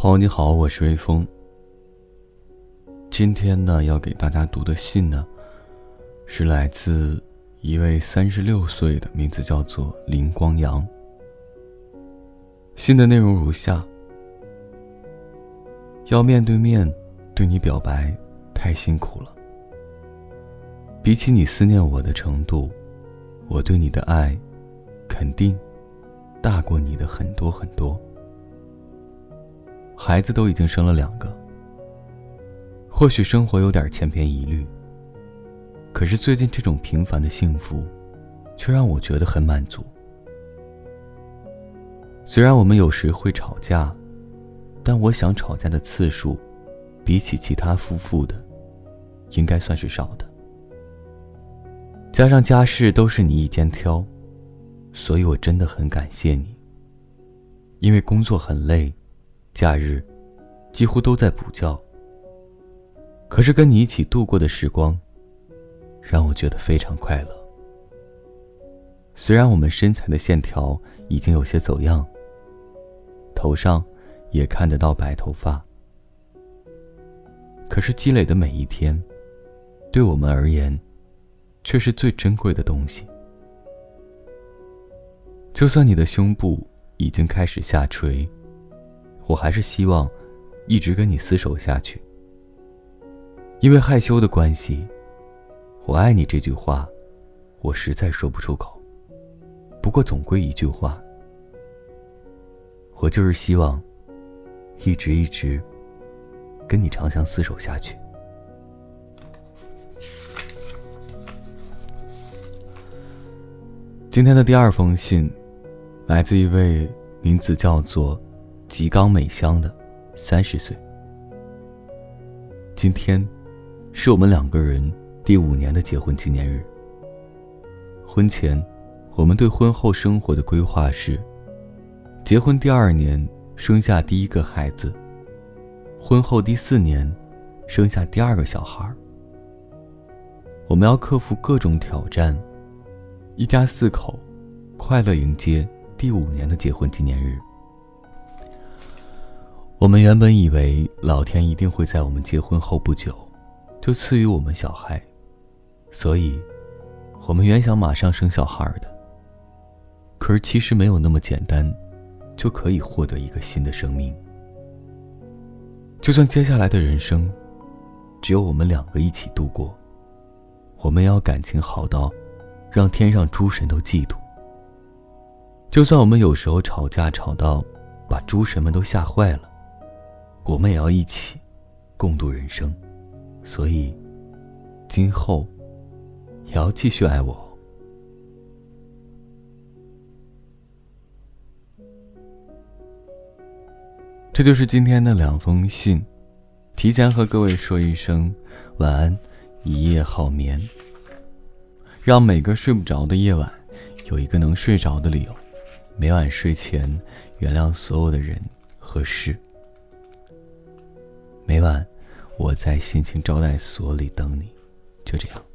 朋友你好，我是微风。今天呢，要给大家读的信呢，是来自一位三十六岁的，名字叫做林光阳。信的内容如下：要面对面对你表白，太辛苦了。比起你思念我的程度，我对你的爱，肯定大过你的很多很多。孩子都已经生了两个，或许生活有点千篇一律。可是最近这种平凡的幸福，却让我觉得很满足。虽然我们有时会吵架，但我想吵架的次数，比起其他夫妇的，应该算是少的。加上家事都是你一肩挑，所以我真的很感谢你。因为工作很累。假日，几乎都在补觉。可是跟你一起度过的时光，让我觉得非常快乐。虽然我们身材的线条已经有些走样，头上也看得到白头发，可是积累的每一天，对我们而言，却是最珍贵的东西。就算你的胸部已经开始下垂。我还是希望一直跟你厮守下去，因为害羞的关系，“我爱你”这句话，我实在说不出口。不过总归一句话，我就是希望一直一直跟你长相厮守下去。今天的第二封信，来自一位名字叫做。吉冈美香的三十岁。今天，是我们两个人第五年的结婚纪念日。婚前，我们对婚后生活的规划是：结婚第二年生下第一个孩子，婚后第四年生下第二个小孩。我们要克服各种挑战，一家四口快乐迎接第五年的结婚纪念日。我们原本以为老天一定会在我们结婚后不久，就赐予我们小孩，所以，我们原想马上生小孩的。可是其实没有那么简单，就可以获得一个新的生命。就算接下来的人生，只有我们两个一起度过，我们要感情好到，让天上诸神都嫉妒。就算我们有时候吵架吵到，把诸神们都吓坏了。我们也要一起共度人生，所以今后也要继续爱我。这就是今天的两封信，提前和各位说一声晚安，一夜好眠。让每个睡不着的夜晚有一个能睡着的理由。每晚睡前原谅所有的人和事。每晚，我在心情招待所里等你，就这样。